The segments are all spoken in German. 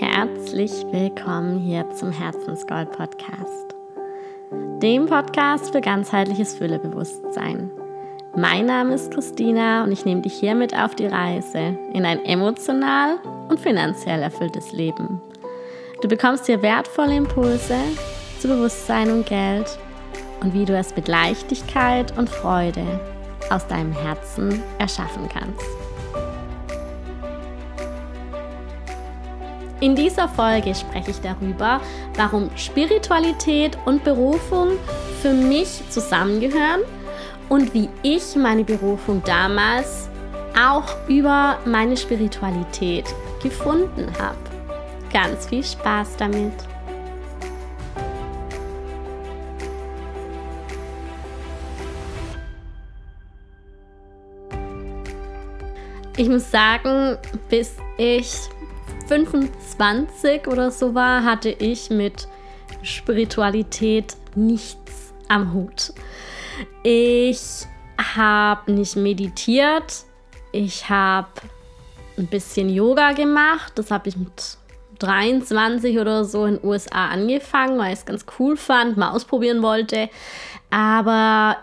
herzlich willkommen hier zum Herzensgold Podcast, dem Podcast für ganzheitliches Füllebewusstsein. Mein Name ist Christina und ich nehme dich hiermit auf die Reise in ein emotional und finanziell erfülltes Leben. Du bekommst hier wertvolle Impulse zu Bewusstsein und Geld und wie du es mit Leichtigkeit und Freude aus deinem Herzen erschaffen kannst. In dieser Folge spreche ich darüber, warum Spiritualität und Berufung für mich zusammengehören und wie ich meine Berufung damals auch über meine Spiritualität gefunden habe. Ganz viel Spaß damit! Ich muss sagen, bis ich 25 oder so war, hatte ich mit Spiritualität nichts am Hut. Ich habe nicht meditiert. Ich habe ein bisschen Yoga gemacht. Das habe ich mit 23 oder so in den USA angefangen, weil ich es ganz cool fand, mal ausprobieren wollte. Aber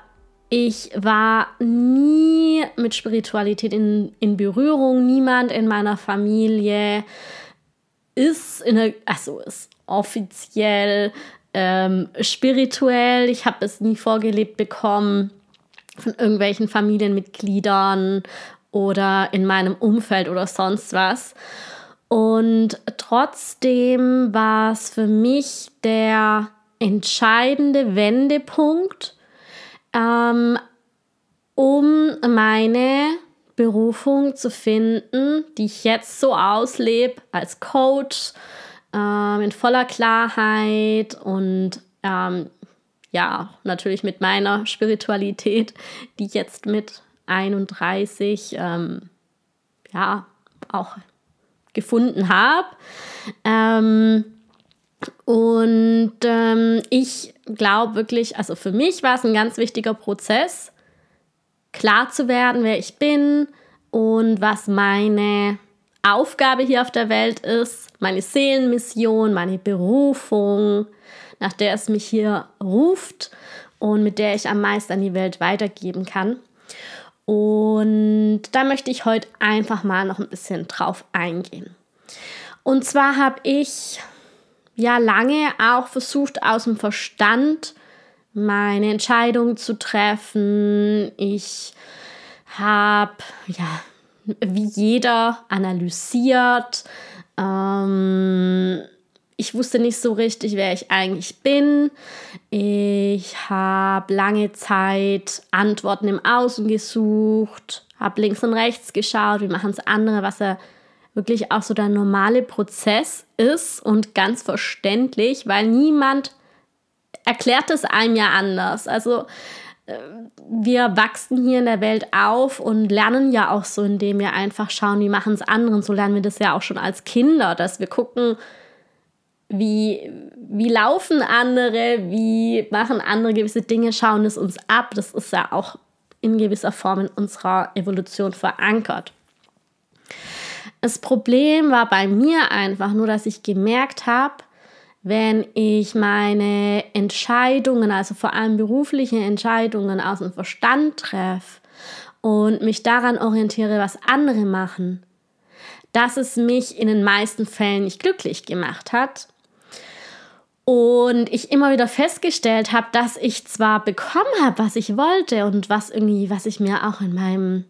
ich war nie mit Spiritualität in, in Berührung. Niemand in meiner Familie ist in der, also ist offiziell ähm, spirituell. Ich habe es nie vorgelebt bekommen von irgendwelchen Familienmitgliedern oder in meinem Umfeld oder sonst was. Und trotzdem war es für mich der entscheidende Wendepunkt, ähm, um meine Berufung zu finden, die ich jetzt so auslebe als Coach, ähm, in voller Klarheit und ähm, ja, natürlich mit meiner Spiritualität, die ich jetzt mit 31 ähm, ja auch gefunden habe. Ähm, und ähm, ich glaube wirklich, also für mich war es ein ganz wichtiger Prozess, klar zu werden, wer ich bin und was meine Aufgabe hier auf der Welt ist, meine Seelenmission, meine Berufung, nach der es mich hier ruft und mit der ich am meisten an die Welt weitergeben kann. Und da möchte ich heute einfach mal noch ein bisschen drauf eingehen. Und zwar habe ich ja lange auch versucht, aus dem Verstand meine Entscheidung zu treffen. Ich habe ja wie jeder analysiert. Ähm, ich wusste nicht so richtig, wer ich eigentlich bin. Ich habe lange Zeit Antworten im Außen gesucht, habe links und rechts geschaut, wie machen es andere, was er wirklich auch so der normale Prozess ist und ganz verständlich, weil niemand erklärt es einem ja anders. Also äh, wir wachsen hier in der Welt auf und lernen ja auch so, indem wir einfach schauen, wie machen es anderen. So lernen wir das ja auch schon als Kinder, dass wir gucken, wie, wie laufen andere, wie machen andere gewisse Dinge, schauen es uns ab. Das ist ja auch in gewisser Form in unserer Evolution verankert. Das Problem war bei mir einfach nur, dass ich gemerkt habe, wenn ich meine Entscheidungen, also vor allem berufliche Entscheidungen aus dem Verstand treffe und mich daran orientiere, was andere machen, dass es mich in den meisten Fällen nicht glücklich gemacht hat. Und ich immer wieder festgestellt habe, dass ich zwar bekommen habe, was ich wollte und was irgendwie, was ich mir auch in meinem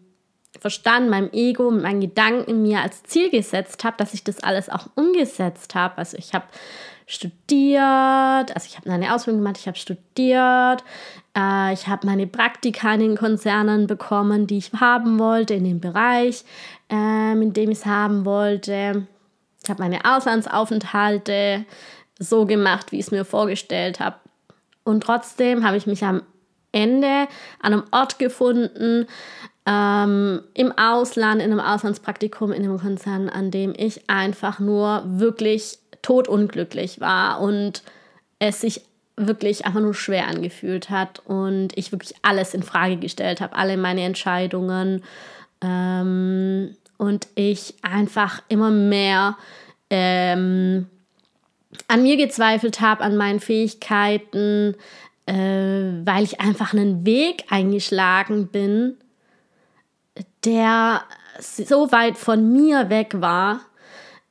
Verstand, meinem Ego, mit meinen Gedanken mir als Ziel gesetzt habe, dass ich das alles auch umgesetzt habe. Also ich habe studiert, also ich habe eine Ausbildung gemacht, ich habe studiert, äh, ich habe meine Praktika in den Konzernen bekommen, die ich haben wollte, in dem Bereich, äh, in dem ich es haben wollte. Ich habe meine Auslandsaufenthalte so gemacht, wie ich es mir vorgestellt habe. Und trotzdem habe ich mich am Ende an einem Ort gefunden, ähm, im Ausland, in einem Auslandspraktikum, in einem Konzern, an dem ich einfach nur wirklich totunglücklich war und es sich wirklich einfach nur schwer angefühlt hat und ich wirklich alles in Frage gestellt habe, alle meine Entscheidungen ähm, und ich einfach immer mehr ähm, an mir gezweifelt habe, an meinen Fähigkeiten, äh, weil ich einfach einen Weg eingeschlagen bin, der so weit von mir weg war,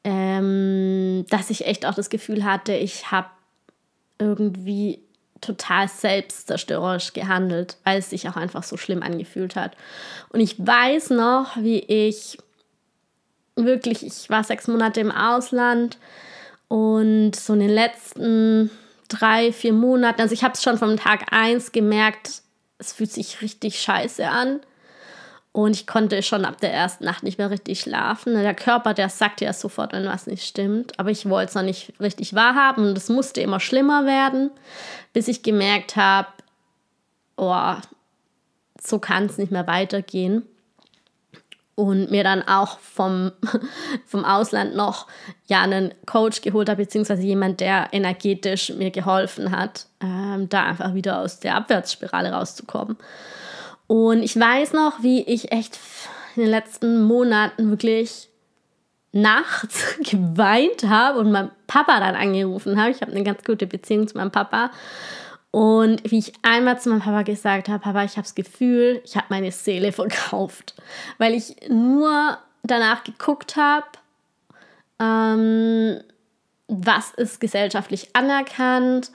ähm, dass ich echt auch das Gefühl hatte, ich habe irgendwie total selbstzerstörerisch gehandelt, weil es sich auch einfach so schlimm angefühlt hat. Und ich weiß noch, wie ich wirklich, ich war sechs Monate im Ausland und so in den letzten drei, vier Monaten, also ich habe es schon vom Tag eins gemerkt, es fühlt sich richtig scheiße an. Und ich konnte schon ab der ersten Nacht nicht mehr richtig schlafen. Der Körper, der sagt ja sofort, wenn was nicht stimmt. Aber ich wollte es noch nicht richtig wahrhaben und es musste immer schlimmer werden, bis ich gemerkt habe, oh, so kann es nicht mehr weitergehen. Und mir dann auch vom, vom Ausland noch ja einen Coach geholt habe, beziehungsweise jemand, der energetisch mir geholfen hat, ähm, da einfach wieder aus der Abwärtsspirale rauszukommen. Und ich weiß noch, wie ich echt in den letzten Monaten wirklich nachts geweint habe und meinen Papa dann angerufen habe. Ich habe eine ganz gute Beziehung zu meinem Papa. Und wie ich einmal zu meinem Papa gesagt habe, Papa, ich habe das Gefühl, ich habe meine Seele verkauft, weil ich nur danach geguckt habe, ähm, was ist gesellschaftlich anerkannt,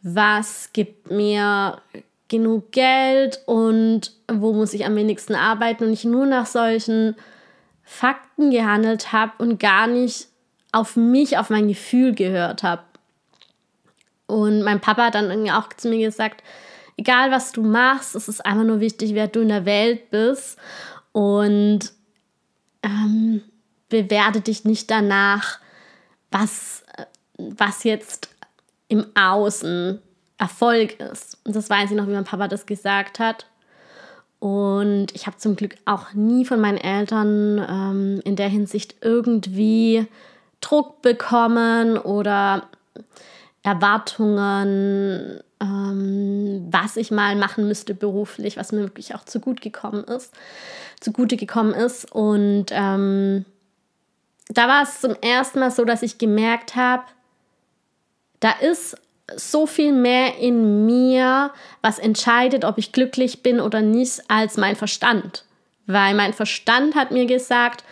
was gibt mir genug Geld und wo muss ich am wenigsten arbeiten und ich nur nach solchen Fakten gehandelt habe und gar nicht auf mich, auf mein Gefühl gehört habe. Und mein Papa hat dann auch zu mir gesagt, egal was du machst, es ist einfach nur wichtig, wer du in der Welt bist und ähm, bewerte dich nicht danach, was, was jetzt im Außen Erfolg ist. Und das weiß ich noch, wie mein Papa das gesagt hat. Und ich habe zum Glück auch nie von meinen Eltern ähm, in der Hinsicht irgendwie Druck bekommen oder Erwartungen, ähm, was ich mal machen müsste beruflich, was mir wirklich auch zu gekommen ist, zugute gekommen ist. Und ähm, da war es zum ersten Mal so, dass ich gemerkt habe, da ist so viel mehr in mir, was entscheidet, ob ich glücklich bin oder nicht, als mein Verstand. Weil mein Verstand hat mir gesagt,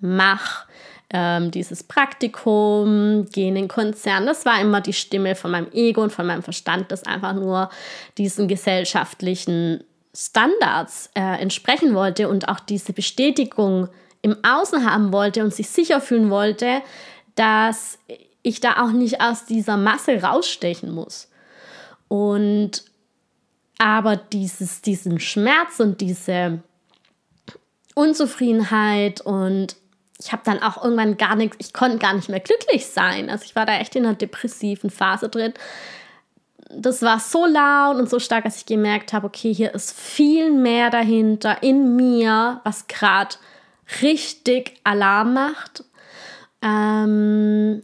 mach ähm, dieses Praktikum, geh in den Konzern. Das war immer die Stimme von meinem Ego und von meinem Verstand, das einfach nur diesen gesellschaftlichen Standards äh, entsprechen wollte und auch diese Bestätigung im Außen haben wollte und sich sicher fühlen wollte, dass ich da auch nicht aus dieser Masse rausstechen muss. Und aber dieses, diesen Schmerz und diese Unzufriedenheit und ich habe dann auch irgendwann gar nichts, ich konnte gar nicht mehr glücklich sein. Also ich war da echt in einer depressiven Phase drin. Das war so laut und so stark, dass ich gemerkt habe, okay, hier ist viel mehr dahinter in mir, was gerade richtig Alarm macht. Ähm,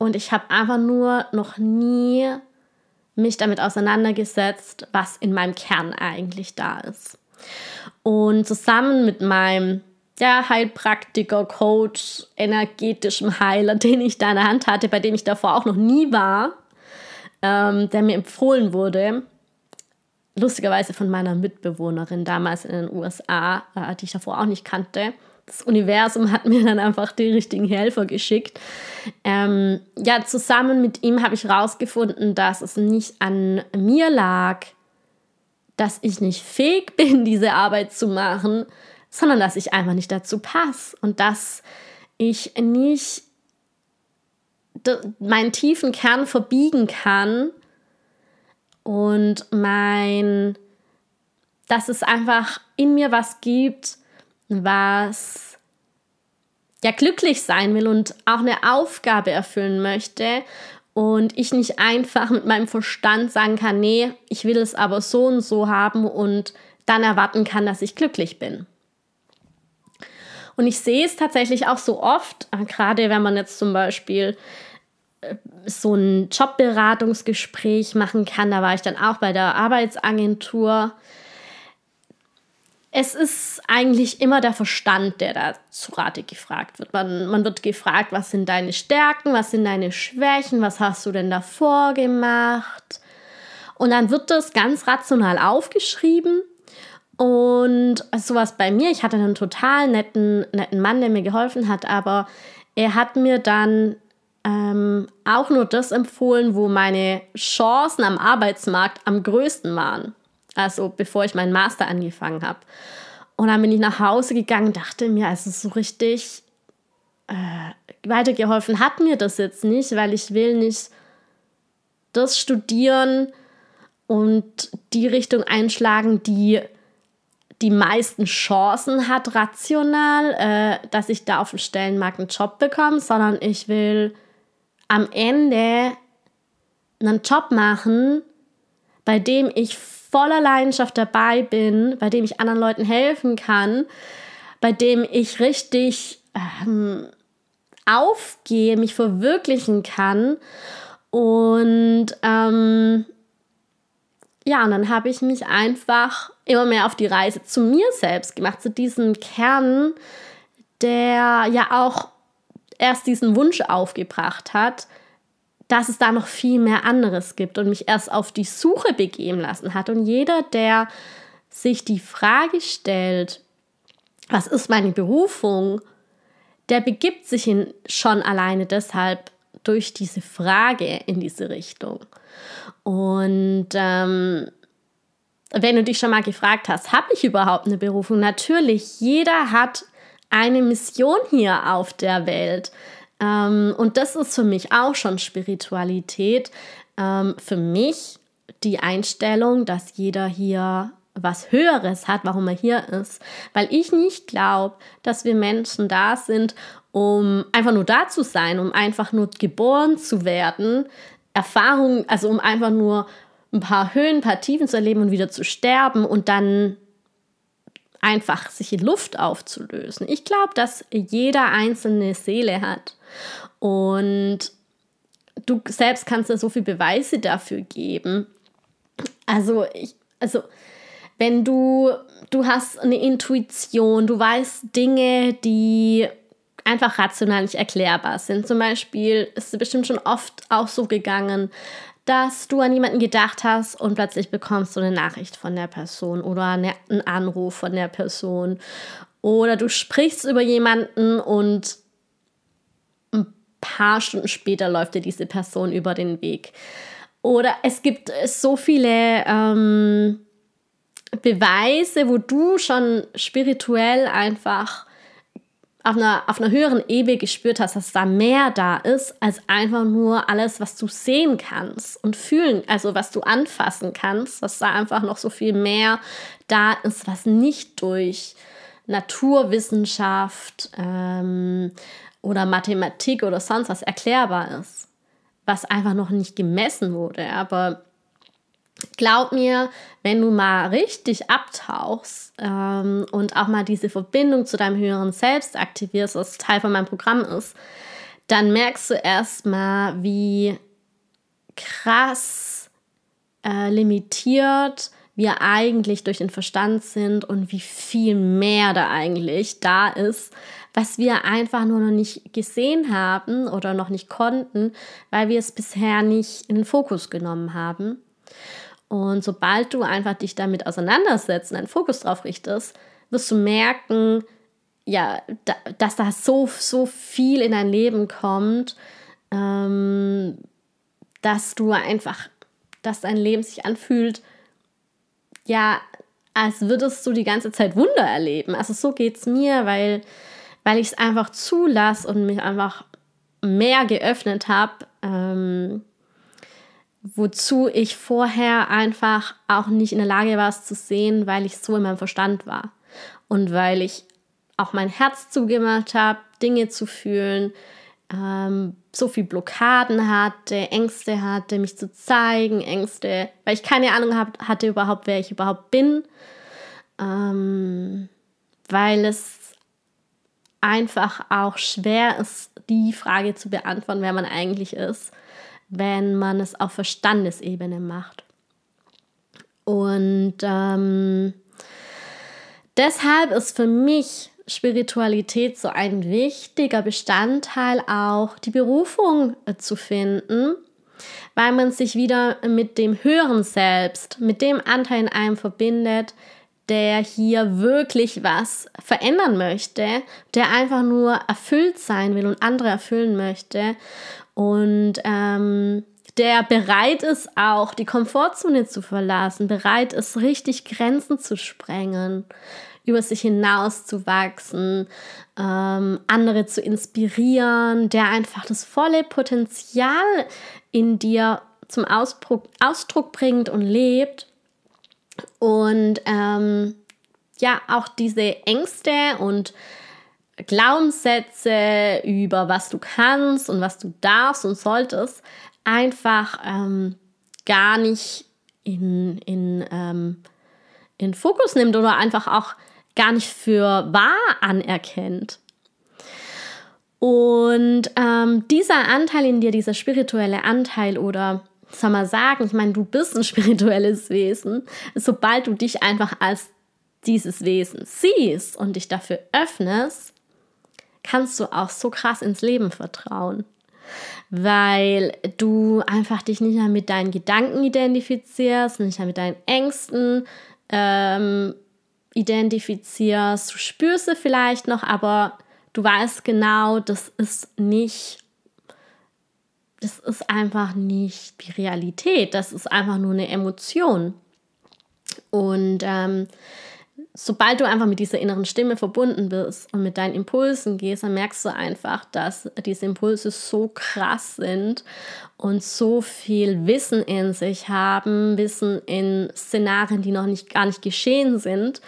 und ich habe einfach nur noch nie mich damit auseinandergesetzt, was in meinem Kern eigentlich da ist. Und zusammen mit meinem ja, Heilpraktiker, Coach, energetischem Heiler, den ich da in der Hand hatte, bei dem ich davor auch noch nie war, ähm, der mir empfohlen wurde, lustigerweise von meiner Mitbewohnerin damals in den USA, äh, die ich davor auch nicht kannte, das Universum hat mir dann einfach die richtigen Helfer geschickt. Ähm, ja, zusammen mit ihm habe ich herausgefunden, dass es nicht an mir lag, dass ich nicht fähig bin, diese Arbeit zu machen, sondern dass ich einfach nicht dazu passe und dass ich nicht meinen tiefen Kern verbiegen kann und mein, dass es einfach in mir was gibt, was ja glücklich sein will und auch eine Aufgabe erfüllen möchte und ich nicht einfach mit meinem Verstand sagen kann, nee, ich will es aber so und so haben und dann erwarten kann, dass ich glücklich bin. Und ich sehe es tatsächlich auch so oft, äh, gerade wenn man jetzt zum Beispiel äh, so ein Jobberatungsgespräch machen kann, da war ich dann auch bei der Arbeitsagentur, es ist eigentlich immer der Verstand, der da zu Rate gefragt wird. Man, man wird gefragt, was sind deine Stärken, was sind deine Schwächen, was hast du denn davor gemacht? Und dann wird das ganz rational aufgeschrieben. Und sowas bei mir, ich hatte einen total netten, netten Mann, der mir geholfen hat, aber er hat mir dann ähm, auch nur das empfohlen, wo meine Chancen am Arbeitsmarkt am größten waren. Also bevor ich meinen Master angefangen habe. Und dann bin ich nach Hause gegangen dachte mir, also so richtig äh, weitergeholfen hat mir das jetzt nicht, weil ich will nicht das studieren und die Richtung einschlagen, die die meisten Chancen hat rational, äh, dass ich da auf dem Stellenmarkt einen Job bekomme, sondern ich will am Ende einen Job machen, bei dem ich voller Leidenschaft dabei bin, bei dem ich anderen Leuten helfen kann, bei dem ich richtig ähm, aufgehe, mich verwirklichen kann. Und ähm, ja, und dann habe ich mich einfach immer mehr auf die Reise zu mir selbst gemacht, zu diesem Kern, der ja auch erst diesen Wunsch aufgebracht hat, dass es da noch viel mehr anderes gibt und mich erst auf die Suche begeben lassen hat. Und jeder, der sich die Frage stellt, was ist meine Berufung, der begibt sich schon alleine deshalb durch diese Frage in diese Richtung. Und ähm, wenn du dich schon mal gefragt hast, habe ich überhaupt eine Berufung? Natürlich, jeder hat eine Mission hier auf der Welt. Ähm, und das ist für mich auch schon Spiritualität. Ähm, für mich die Einstellung, dass jeder hier was Höheres hat, warum er hier ist. Weil ich nicht glaube, dass wir Menschen da sind, um einfach nur da zu sein, um einfach nur geboren zu werden, Erfahrungen, also um einfach nur ein paar Höhen, ein paar Tiefen zu erleben und wieder zu sterben und dann einfach sich in Luft aufzulösen. Ich glaube, dass jeder einzelne Seele hat. Und du selbst kannst da so viele Beweise dafür geben. Also, ich, also wenn du, du hast eine Intuition, du weißt Dinge, die einfach rational nicht erklärbar sind. Zum Beispiel ist es bestimmt schon oft auch so gegangen, dass du an jemanden gedacht hast und plötzlich bekommst du eine Nachricht von der Person oder einen Anruf von der Person. Oder du sprichst über jemanden und paar Stunden später läuft dir diese Person über den Weg. Oder es gibt so viele ähm, Beweise, wo du schon spirituell einfach auf einer, auf einer höheren Ebene gespürt hast, dass da mehr da ist, als einfach nur alles, was du sehen kannst und fühlen, also was du anfassen kannst, dass da einfach noch so viel mehr da ist, was nicht durch Naturwissenschaft ähm, oder Mathematik oder sonst was erklärbar ist, was einfach noch nicht gemessen wurde. Aber glaub mir, wenn du mal richtig abtauchst ähm, und auch mal diese Verbindung zu deinem höheren Selbst aktivierst, was Teil von meinem Programm ist, dann merkst du erstmal, wie krass äh, limitiert wir eigentlich durch den Verstand sind und wie viel mehr da eigentlich da ist, was wir einfach nur noch nicht gesehen haben oder noch nicht konnten, weil wir es bisher nicht in den Fokus genommen haben. Und sobald du einfach dich damit auseinandersetzt und einen Fokus drauf richtest, wirst du merken, ja, da, dass da so, so viel in dein Leben kommt, ähm, dass du einfach, dass dein Leben sich anfühlt, ja, als würdest du die ganze Zeit Wunder erleben. Also so geht es mir, weil, weil ich es einfach zulasse und mich einfach mehr geöffnet habe. Ähm, wozu ich vorher einfach auch nicht in der Lage war, es zu sehen, weil ich so in meinem Verstand war. Und weil ich auch mein Herz zugemacht habe, Dinge zu fühlen, ähm, so viel Blockaden hatte, Ängste hatte, mich zu zeigen, Ängste, weil ich keine Ahnung hab, hatte überhaupt, wer ich überhaupt bin, ähm, weil es einfach auch schwer ist, die Frage zu beantworten, wer man eigentlich ist wenn man es auf Verstandesebene macht. Und ähm, Deshalb ist für mich Spiritualität so ein wichtiger Bestandteil auch die Berufung äh, zu finden, weil man sich wieder mit dem höheren Selbst, mit dem Anteil in einem verbindet, der hier wirklich was verändern möchte, der einfach nur erfüllt sein will und andere erfüllen möchte und ähm, der bereit ist, auch die Komfortzone zu verlassen, bereit ist, richtig Grenzen zu sprengen, über sich hinaus zu wachsen, ähm, andere zu inspirieren, der einfach das volle Potenzial in dir zum Ausdruck, Ausdruck bringt und lebt. Und ähm, ja, auch diese Ängste und Glaubenssätze über was du kannst und was du darfst und solltest, einfach ähm, gar nicht in, in, ähm, in Fokus nimmt oder einfach auch gar nicht für wahr anerkennt. Und ähm, dieser Anteil in dir, dieser spirituelle Anteil oder soll man sagen, ich meine, du bist ein spirituelles Wesen, sobald du dich einfach als dieses Wesen siehst und dich dafür öffnest, kannst du auch so krass ins Leben vertrauen weil du einfach dich nicht mehr mit deinen Gedanken identifizierst, nicht mehr mit deinen Ängsten ähm, identifizierst. Du spürst sie vielleicht noch, aber du weißt genau, das ist nicht, das ist einfach nicht die Realität, das ist einfach nur eine Emotion. Und ähm, sobald du einfach mit dieser inneren Stimme verbunden bist und mit deinen Impulsen gehst, dann merkst du einfach, dass diese Impulse so krass sind und so viel Wissen in sich haben, Wissen in Szenarien, die noch nicht gar nicht geschehen sind,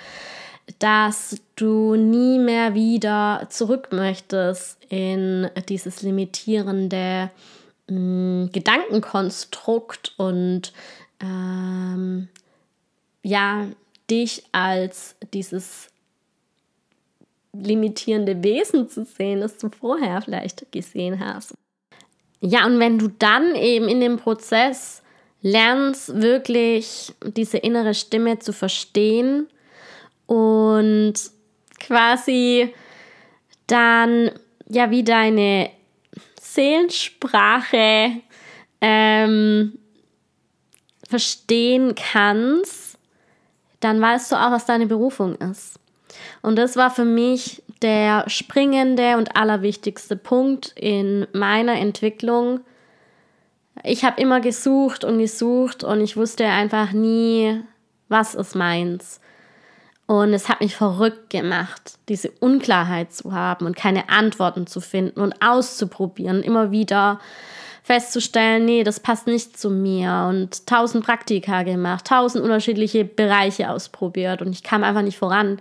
dass du nie mehr wieder zurück möchtest in dieses limitierende mh, mm, Gedankenkonstrukt und ähm, ja, dich als dieses limitierende Wesen zu sehen, das du vorher vielleicht gesehen hast. Ja, und wenn du dann eben in dem Prozess lernst, wirklich diese innere Stimme zu verstehen und quasi dann ja wie deine Seelensprache ähm, verstehen kannst, dann weißt du auch, was deine Berufung ist. Und das war für mich der springende und allerwichtigste Punkt in meiner Entwicklung. Ich habe immer gesucht und gesucht und ich wusste einfach nie, was ist meins. Und es hat mich verrückt gemacht, diese Unklarheit zu haben und keine Antworten zu finden und auszuprobieren, immer wieder festzustellen, nee, das passt nicht zu mir und tausend Praktika gemacht, tausend unterschiedliche Bereiche ausprobiert und ich kam einfach nicht voran.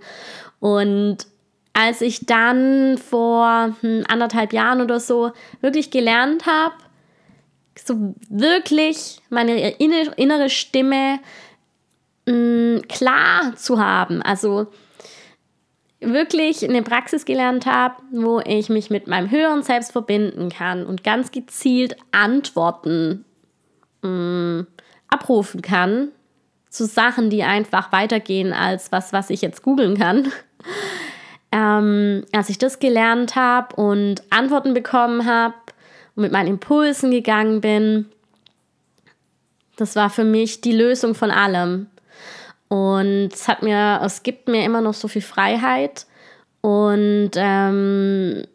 Und als ich dann vor hm, anderthalb Jahren oder so wirklich gelernt habe, so wirklich meine innere Stimme klar zu haben, also wirklich eine Praxis gelernt habe, wo ich mich mit meinem höheren Selbst verbinden kann und ganz gezielt Antworten mh, mm, abrufen kann zu Sachen, die einfach weitergehen als was, was ich jetzt googeln kann. ähm, als ich das gelernt habe und Antworten bekommen habe und mit meinen Impulsen gegangen bin, das war für mich die Lösung von allem. Und es hat mir, es gibt mir immer noch so viel Freiheit. Und ähm,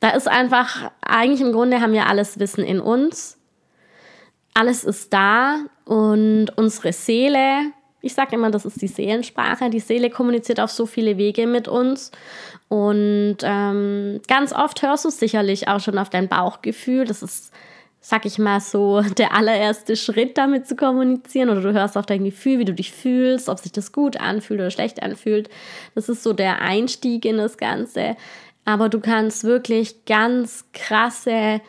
da ist einfach, eigentlich im Grunde haben wir alles Wissen in uns. Alles ist da und unsere Seele, ich sage immer, das ist die Seelensprache. Die Seele kommuniziert auf so viele Wege mit uns. Und ähm, ganz oft hörst du sicherlich auch schon auf dein Bauchgefühl. Das ist sag ich mal so, der allererste Schritt damit zu kommunizieren oder du hörst auf dein Gefühl, wie du dich fühlst, ob sich das gut anfühlt oder schlecht anfühlt. Das ist so der Einstieg in das Ganze. Aber du kannst wirklich ganz krasse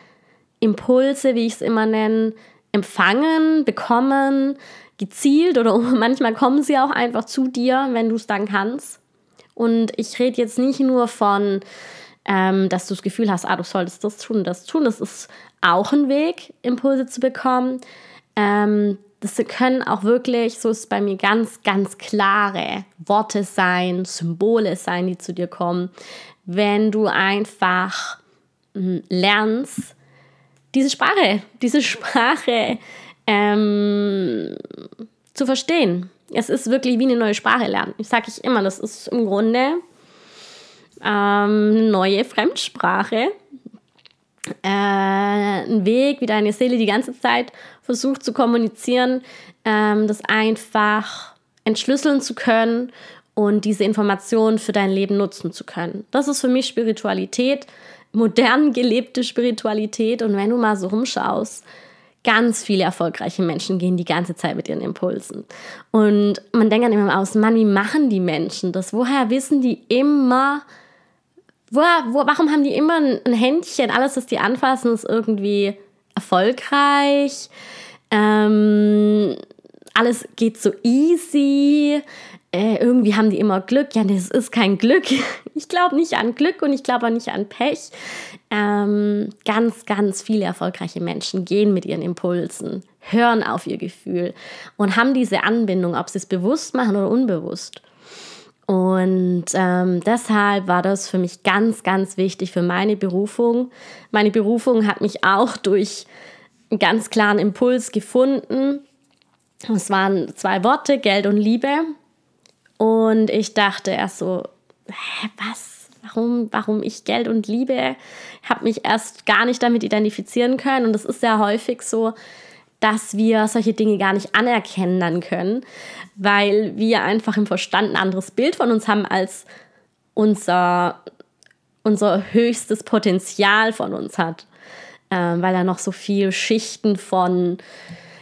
Impulse, wie ich es immer nenne, empfangen, bekommen, gezielt oder manchmal kommen sie auch einfach zu dir, wenn du es dann kannst. Und ich rede jetzt nicht nur von, ähm, dass du das Gefühl hast, ah, du solltest das tun, das tun. Das ist auch ein Weg, Impulse zu bekommen. Ähm, Das können auch wirklich, so ist es bei mir, ganz, ganz klare Worte sein, Symbole sein, die zu dir kommen. Wenn du einfach hm, lernst, diese Sprache, diese Sprache ähm, zu verstehen. Es ist wirklich wie eine neue Sprache lernen. Ich sage ich immer, das ist im Grunde ähm, neue Fremdsprache. Äh, ein Weg, wie deine Seele die ganze Zeit versucht zu kommunizieren, ähm, das einfach entschlüsseln zu können und diese Informationen für dein Leben nutzen zu können. Das ist für mich Spiritualität, modern gelebte Spiritualität. Und wenn du mal so rumschaust, ganz viele erfolgreiche Menschen gehen die ganze Zeit mit ihren Impulsen. Und man denkt dann immer aus, Mann, wie machen die Menschen das? Woher wissen die immer, woher, wo, warum haben die immer ein Händchen? Alles, was die anfassen, ist irgendwie erfolgreich. Ähm, alles geht so easy äh, irgendwie haben die immer Glück. Ja, das ist kein Glück. Ich glaube nicht an Glück und ich glaube auch nicht an Pech. Ähm, ganz, ganz viele erfolgreiche Menschen gehen mit ihren Impulsen, hören auf ihr Gefühl und haben diese Anbindung, ob sie es bewusst machen oder unbewusst. Und ähm, deshalb war das für mich ganz, ganz wichtig für meine Berufung. Meine Berufung hat mich auch durch einen ganz klaren Impuls gefunden. Es waren zwei Worte, Geld und Liebe. Und ich dachte erst so, hä, was? Warum, warum ich Geld und Liebe? Habe mich erst gar nicht damit identifizieren können. Und es ist sehr häufig so, dass wir solche Dinge gar nicht anerkennen können, weil wir einfach im Verstand ein anderes Bild von uns haben als unser, unser höchstes Potenzial von uns hat. Ähm, weil da noch so viel Schichten von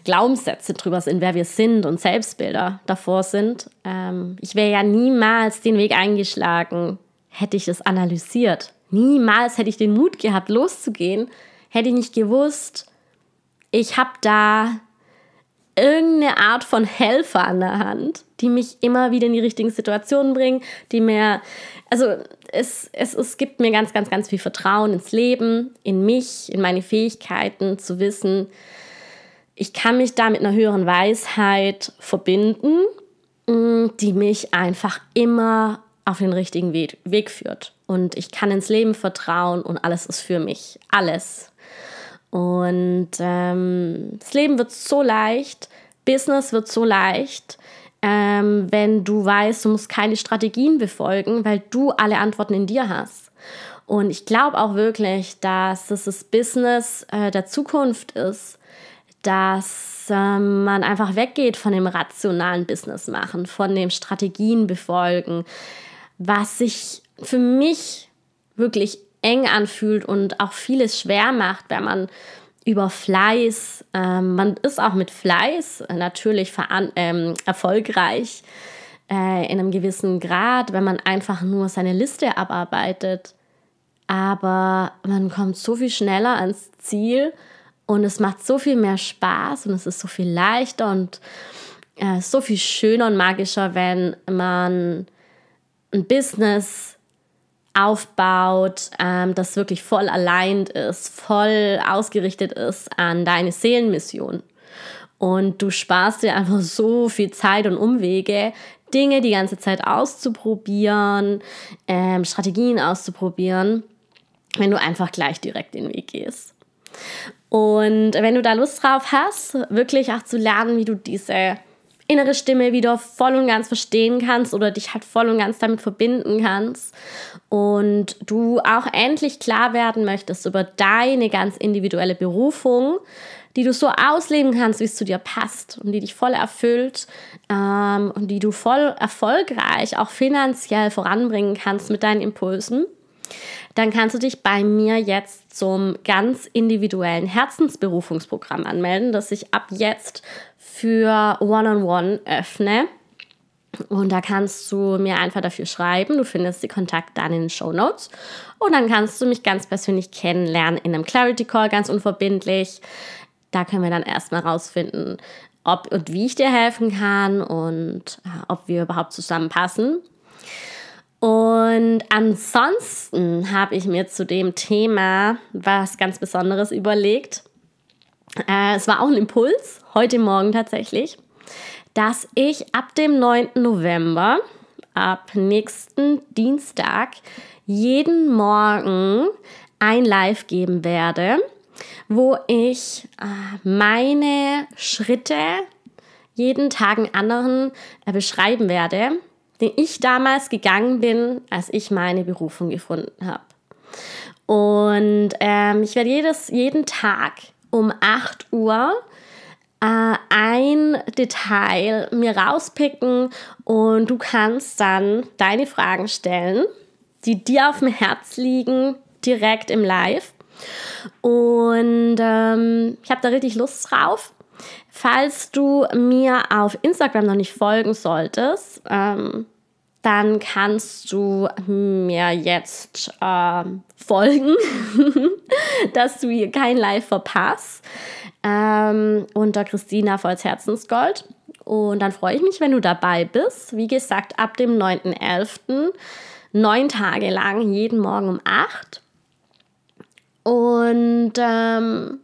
Glaubenssätze drüber sind, wer wir sind und Selbstbilder davor sind. Ähm, ich wäre ja niemals den Weg eingeschlagen, hätte ich es analysiert. Niemals hätte ich den Mut gehabt, loszugehen, hätte ich nicht gewusst, ich habe da irgendeine Art von Helfer an der Hand, die mich immer wieder in die richtigen Situationen bringen, die mir, also es, es, es gibt mir ganz, ganz, ganz viel Vertrauen ins Leben, in mich, in meine Fähigkeiten, zu wissen, ich kann mich da mit einer höheren Weisheit verbinden, mm, die mich einfach immer auf den richtigen Weg, Weg führt. Und ich kann ins Leben vertrauen und alles ist für mich. Alles. Und ähm, das Leben wird so leicht, Business wird so leicht, ähm, wenn du weißt, du musst keine Strategien befolgen, weil du alle Antworten in dir hast. Und ich glaube auch wirklich, dass das, das Business äh, der Zukunft ist dass ähm, man einfach weggeht von dem rationalen Business machen, von dem Strategien befolgen, was sich für mich wirklich eng anfühlt und auch vieles schwer macht, wenn man über Fleiß, ähm, man ist auch mit Fleiß natürlich ähm, erfolgreich äh, in einem gewissen Grad, wenn man einfach nur seine Liste abarbeitet. Aber man kommt so viel schneller ans Ziel und es macht so viel mehr Spaß und es ist so viel leichter und äh, so viel schöner und magischer, wenn man ein Business aufbaut, ähm, das wirklich voll allein ist, voll ausgerichtet ist an deine Seelenmission. Und du sparst dir einfach so viel Zeit und Umwege, Dinge die ganze Zeit auszuprobieren, ähm, Strategien auszuprobieren, wenn du einfach gleich direkt den Weg gehst. Und wenn du da Lust drauf hast, wirklich auch zu lernen, wie du diese innere Stimme wieder voll und ganz verstehen kannst oder dich halt voll und ganz damit verbinden kannst. Und du auch endlich klar werden möchtest über deine ganz individuelle Berufung, die du so ausleben kannst, wie es zu dir passt und die dich voll erfüllt ähm, und die du voll erfolgreich auch finanziell voranbringen kannst mit deinen Impulsen. Dann kannst du dich bei mir jetzt zum ganz individuellen Herzensberufungsprogramm anmelden, das ich ab jetzt für One-on-One -on -One öffne. Und da kannst du mir einfach dafür schreiben. Du findest die Kontakte dann in den Show Notes. Und dann kannst du mich ganz persönlich kennenlernen in einem Clarity Call, ganz unverbindlich. Da können wir dann erstmal rausfinden, ob und wie ich dir helfen kann und äh, ob wir überhaupt zusammenpassen. Und ansonsten habe ich mir zu dem Thema was ganz Besonderes überlegt. Äh, es war auch ein Impuls heute Morgen tatsächlich, dass ich ab dem 9. November, ab nächsten Dienstag, jeden Morgen ein Live geben werde, wo ich äh, meine Schritte jeden Tag einen anderen äh, beschreiben werde, den ich damals gegangen bin, als ich meine Berufung gefunden habe. Und ähm, ich werde jedes, jeden Tag um 8 Uhr äh, ein Detail mir rauspicken und du kannst dann deine Fragen stellen, die dir auf dem Herz liegen, direkt im Live. Und ähm, ich habe da richtig Lust drauf. Falls du mir auf Instagram noch nicht folgen solltest, ähm, dann kannst du mir jetzt äh, folgen, dass du hier kein Live verpasst. Ähm, unter Christina Volz Herzensgold. Und dann freue ich mich, wenn du dabei bist. Wie gesagt, ab dem 9.11. neun Tage lang, jeden Morgen um 8. Und ähm,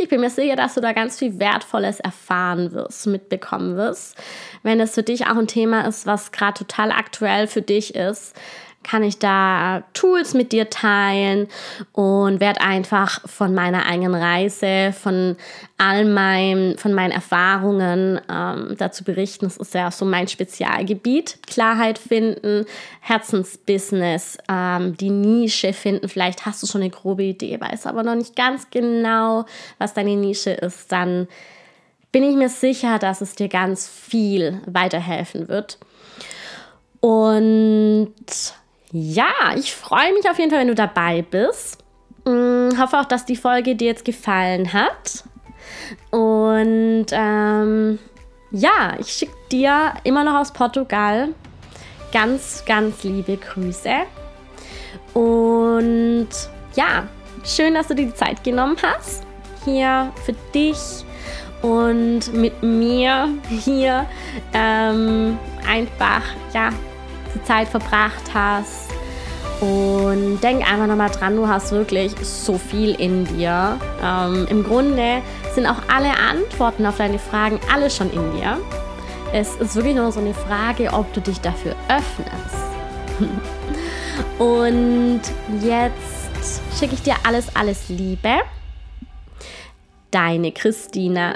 ich bin mir sicher, dass du da ganz viel Wertvolles erfahren wirst, mitbekommen wirst. Wenn es für dich auch ein Thema ist, was gerade total aktuell für dich ist, kann ich da Tools mit dir teilen und werde einfach von meiner eigenen Reise, von all meinen, von meinen Erfahrungen ähm, dazu berichten. Das ist ja so mein Spezialgebiet. Klarheit finden, Herzensbusiness, ähm, die Nische finden. Vielleicht hast du schon eine grobe Idee, weiß aber noch nicht ganz genau, was deine Nische ist. Dann bin ich mir sicher, dass es dir ganz viel weiterhelfen wird. Und ja, ich freue mich auf jeden Fall, wenn du dabei bist. Mm, hoffe auch, dass die Folge dir jetzt gefallen hat. Und ähm, ja, ich schicke dir immer noch aus Portugal ganz, ganz liebe Grüße. Und ja, schön, dass du dir die Zeit genommen hast. Hier für dich und mit mir hier ähm, einfach ja die Zeit verbracht hast. Und denk einfach nochmal dran, du hast wirklich so viel in dir. Ähm, Im Grunde sind auch alle Antworten auf deine Fragen alle schon in dir. Es ist wirklich nur so eine Frage, ob du dich dafür öffnest. Und jetzt schicke ich dir alles, alles Liebe. Deine Christina.